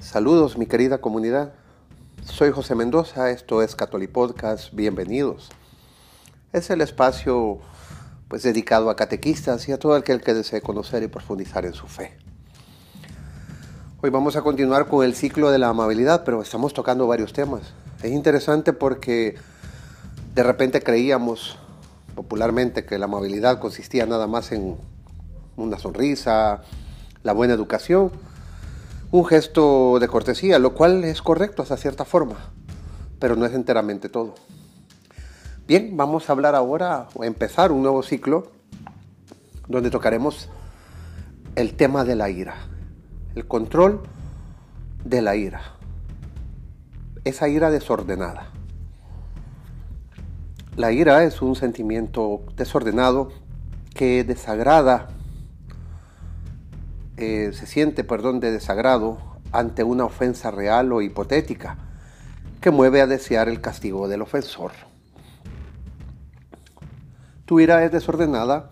Saludos mi querida comunidad. Soy José Mendoza, esto es Catolipodcast, bienvenidos. Es el espacio pues dedicado a catequistas y a todo aquel que desee conocer y profundizar en su fe. Hoy vamos a continuar con el ciclo de la amabilidad, pero estamos tocando varios temas. Es interesante porque de repente creíamos popularmente que la amabilidad consistía nada más en una sonrisa, la buena educación, un gesto de cortesía, lo cual es correcto hasta cierta forma, pero no es enteramente todo. Bien, vamos a hablar ahora o empezar un nuevo ciclo donde tocaremos el tema de la ira, el control de la ira, esa ira desordenada. La ira es un sentimiento desordenado que desagrada eh, se siente, perdón, de desagrado ante una ofensa real o hipotética que mueve a desear el castigo del ofensor. Tu ira es desordenada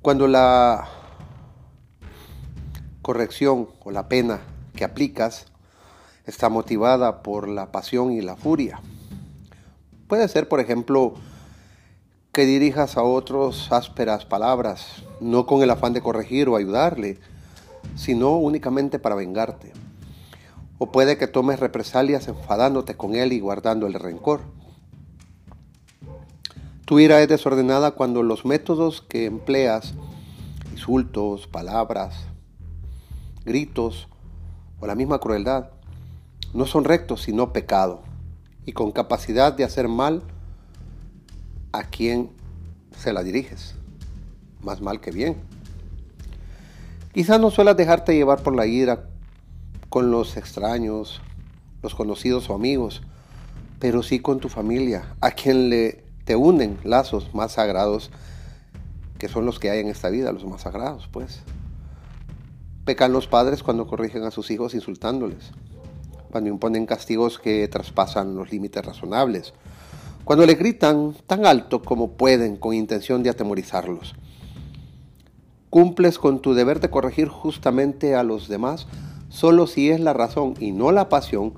cuando la corrección o la pena que aplicas está motivada por la pasión y la furia. Puede ser, por ejemplo, que dirijas a otros ásperas palabras, no con el afán de corregir o ayudarle, sino únicamente para vengarte. O puede que tomes represalias enfadándote con él y guardando el rencor. Tu ira es desordenada cuando los métodos que empleas, insultos, palabras, gritos o la misma crueldad, no son rectos sino pecado y con capacidad de hacer mal a quién se la diriges. Más mal que bien. Quizás no suelas dejarte llevar por la ira con los extraños, los conocidos o amigos, pero sí con tu familia, a quien le te unen lazos más sagrados, que son los que hay en esta vida, los más sagrados, pues. Pecan los padres cuando corrigen a sus hijos insultándoles, cuando imponen castigos que traspasan los límites razonables, cuando le gritan tan alto como pueden con intención de atemorizarlos. Cumples con tu deber de corregir justamente a los demás solo si es la razón y no la pasión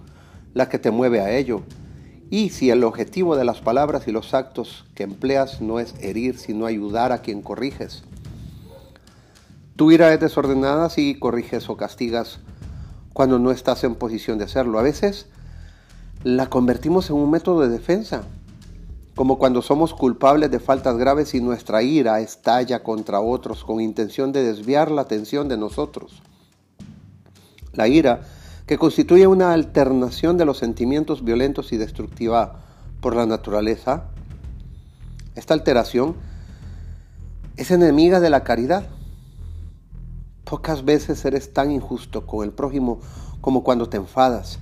la que te mueve a ello. Y si el objetivo de las palabras y los actos que empleas no es herir, sino ayudar a quien corriges. Tu ira es desordenada si corriges o castigas cuando no estás en posición de hacerlo. A veces la convertimos en un método de defensa como cuando somos culpables de faltas graves y nuestra ira estalla contra otros con intención de desviar la atención de nosotros. La ira, que constituye una alternación de los sentimientos violentos y destructiva por la naturaleza, esta alteración es enemiga de la caridad. Pocas veces eres tan injusto con el prójimo como cuando te enfadas,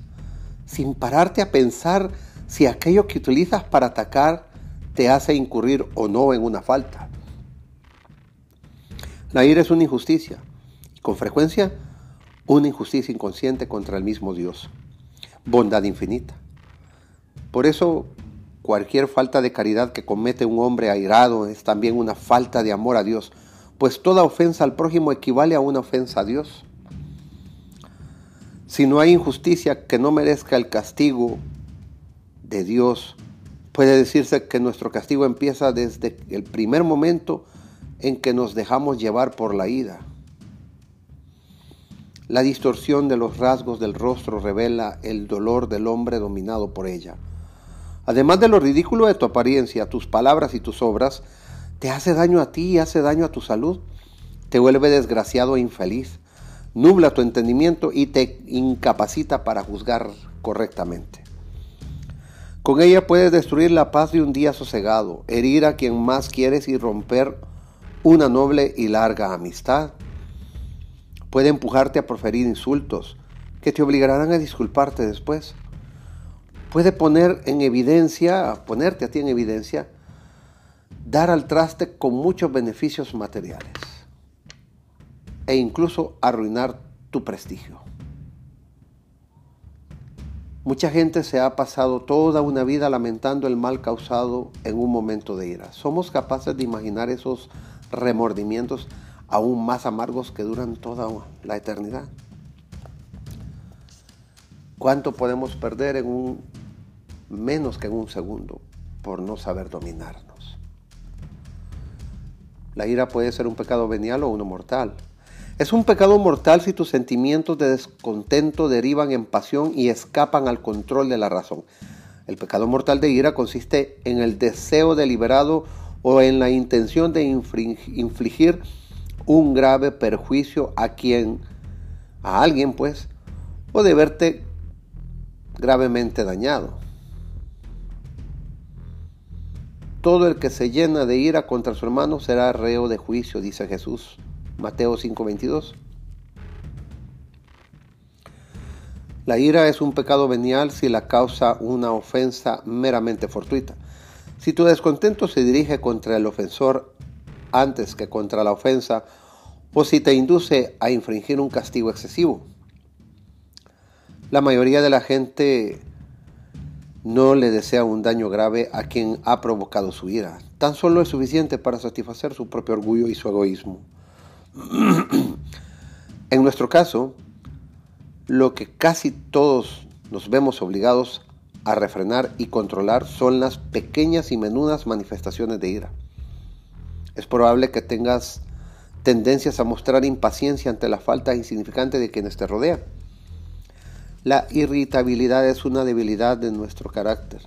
sin pararte a pensar si aquello que utilizas para atacar te hace incurrir o no en una falta. La ira es una injusticia, y con frecuencia una injusticia inconsciente contra el mismo Dios. Bondad infinita. Por eso, cualquier falta de caridad que comete un hombre airado es también una falta de amor a Dios, pues toda ofensa al prójimo equivale a una ofensa a Dios. Si no hay injusticia que no merezca el castigo de Dios, puede decirse que nuestro castigo empieza desde el primer momento en que nos dejamos llevar por la ira. La distorsión de los rasgos del rostro revela el dolor del hombre dominado por ella. Además de lo ridículo de tu apariencia, tus palabras y tus obras, te hace daño a ti y hace daño a tu salud. Te vuelve desgraciado e infeliz, nubla tu entendimiento y te incapacita para juzgar correctamente. Con ella puedes destruir la paz de un día sosegado, herir a quien más quieres y romper una noble y larga amistad. Puede empujarte a proferir insultos que te obligarán a disculparte después. Puede poner en evidencia, ponerte a ti en evidencia, dar al traste con muchos beneficios materiales e incluso arruinar tu prestigio. Mucha gente se ha pasado toda una vida lamentando el mal causado en un momento de ira. Somos capaces de imaginar esos remordimientos aún más amargos que duran toda la eternidad. ¿Cuánto podemos perder en un menos que en un segundo por no saber dominarnos? La ira puede ser un pecado venial o uno mortal. Es un pecado mortal si tus sentimientos de descontento derivan en pasión y escapan al control de la razón. El pecado mortal de ira consiste en el deseo deliberado o en la intención de infligir un grave perjuicio a quien, a alguien pues, o de verte gravemente dañado. Todo el que se llena de ira contra su hermano será reo de juicio, dice Jesús. Mateo 5:22. La ira es un pecado venial si la causa una ofensa meramente fortuita. Si tu descontento se dirige contra el ofensor antes que contra la ofensa, o si te induce a infringir un castigo excesivo. La mayoría de la gente no le desea un daño grave a quien ha provocado su ira. Tan solo es suficiente para satisfacer su propio orgullo y su egoísmo. En nuestro caso, lo que casi todos nos vemos obligados a refrenar y controlar son las pequeñas y menudas manifestaciones de ira. Es probable que tengas tendencias a mostrar impaciencia ante la falta insignificante de quienes te rodean la irritabilidad es una debilidad de nuestro carácter,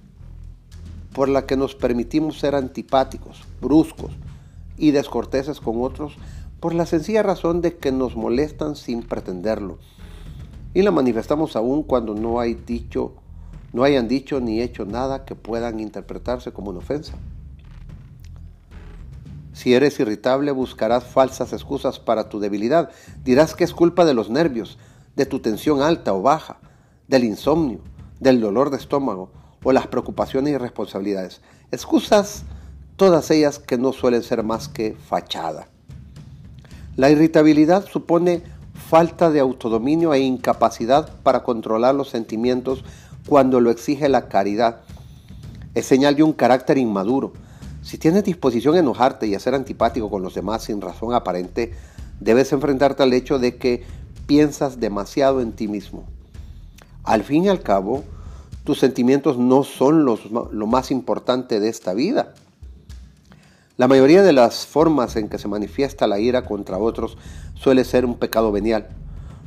por la que nos permitimos ser antipáticos, bruscos y descorteses con otros por la sencilla razón de que nos molestan sin pretenderlo. Y la manifestamos aún cuando no hay dicho, no hayan dicho ni hecho nada que puedan interpretarse como una ofensa. Si eres irritable, buscarás falsas excusas para tu debilidad. Dirás que es culpa de los nervios, de tu tensión alta o baja, del insomnio, del dolor de estómago o las preocupaciones y responsabilidades. Excusas, todas ellas que no suelen ser más que fachada. La irritabilidad supone falta de autodominio e incapacidad para controlar los sentimientos cuando lo exige la caridad. Es señal de un carácter inmaduro. Si tienes disposición a enojarte y a ser antipático con los demás sin razón aparente, debes enfrentarte al hecho de que piensas demasiado en ti mismo. Al fin y al cabo, tus sentimientos no son lo más importante de esta vida. La mayoría de las formas en que se manifiesta la ira contra otros suele ser un pecado venial,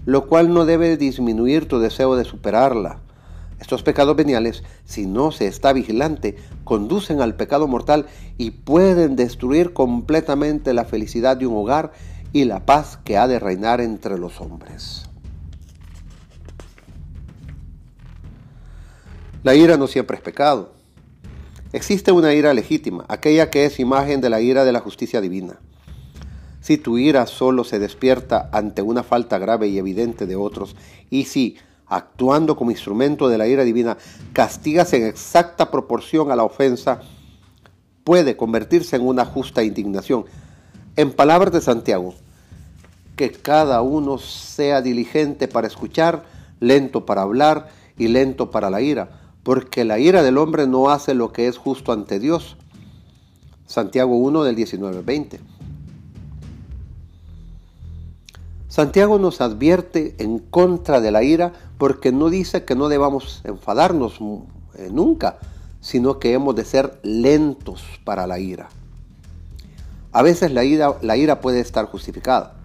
lo cual no debe disminuir tu deseo de superarla. Estos pecados veniales, si no se está vigilante, conducen al pecado mortal y pueden destruir completamente la felicidad de un hogar y la paz que ha de reinar entre los hombres. La ira no siempre es pecado. Existe una ira legítima, aquella que es imagen de la ira de la justicia divina. Si tu ira solo se despierta ante una falta grave y evidente de otros, y si, actuando como instrumento de la ira divina, castigas en exacta proporción a la ofensa, puede convertirse en una justa indignación. En palabras de Santiago, que cada uno sea diligente para escuchar, lento para hablar y lento para la ira porque la ira del hombre no hace lo que es justo ante Dios. Santiago 1 del 19-20. Santiago nos advierte en contra de la ira porque no dice que no debamos enfadarnos eh, nunca, sino que hemos de ser lentos para la ira. A veces la ira, la ira puede estar justificada.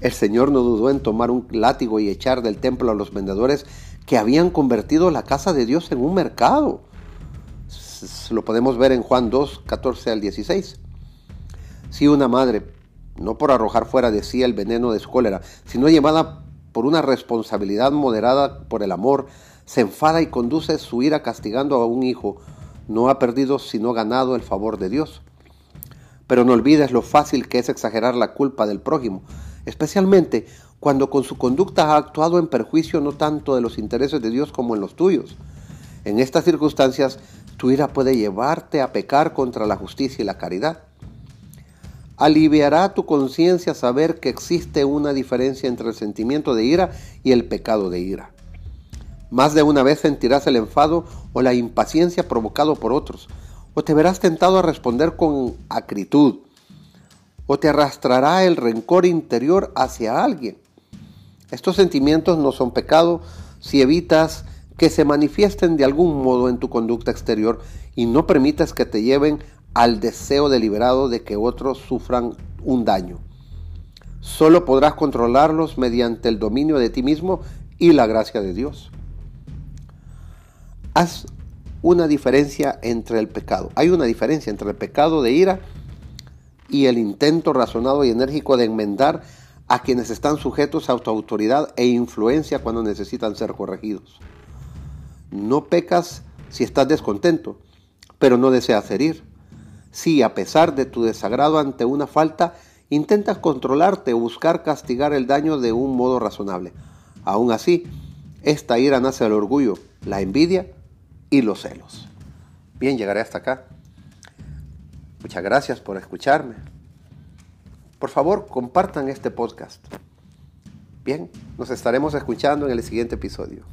El Señor no dudó en tomar un látigo y echar del templo a los vendedores que habían convertido la casa de Dios en un mercado. Lo podemos ver en Juan 2, 14 al 16. Si una madre, no por arrojar fuera de sí el veneno de su cólera, sino llevada por una responsabilidad moderada por el amor, se enfada y conduce su ira castigando a un hijo, no ha perdido sino ganado el favor de Dios. Pero no olvides lo fácil que es exagerar la culpa del prójimo, especialmente cuando con su conducta ha actuado en perjuicio no tanto de los intereses de Dios como en los tuyos. En estas circunstancias, tu ira puede llevarte a pecar contra la justicia y la caridad. Aliviará tu conciencia saber que existe una diferencia entre el sentimiento de ira y el pecado de ira. Más de una vez sentirás el enfado o la impaciencia provocado por otros, o te verás tentado a responder con acritud, o te arrastrará el rencor interior hacia alguien. Estos sentimientos no son pecado si evitas que se manifiesten de algún modo en tu conducta exterior y no permitas que te lleven al deseo deliberado de que otros sufran un daño. Solo podrás controlarlos mediante el dominio de ti mismo y la gracia de Dios. Haz una diferencia entre el pecado. Hay una diferencia entre el pecado de ira y el intento razonado y enérgico de enmendar a quienes están sujetos a tu autoridad e influencia cuando necesitan ser corregidos. No pecas si estás descontento, pero no deseas herir. Si a pesar de tu desagrado ante una falta, intentas controlarte o buscar castigar el daño de un modo razonable. Aún así, esta ira nace del orgullo, la envidia y los celos. Bien, llegaré hasta acá. Muchas gracias por escucharme. Por favor, compartan este podcast. Bien, nos estaremos escuchando en el siguiente episodio.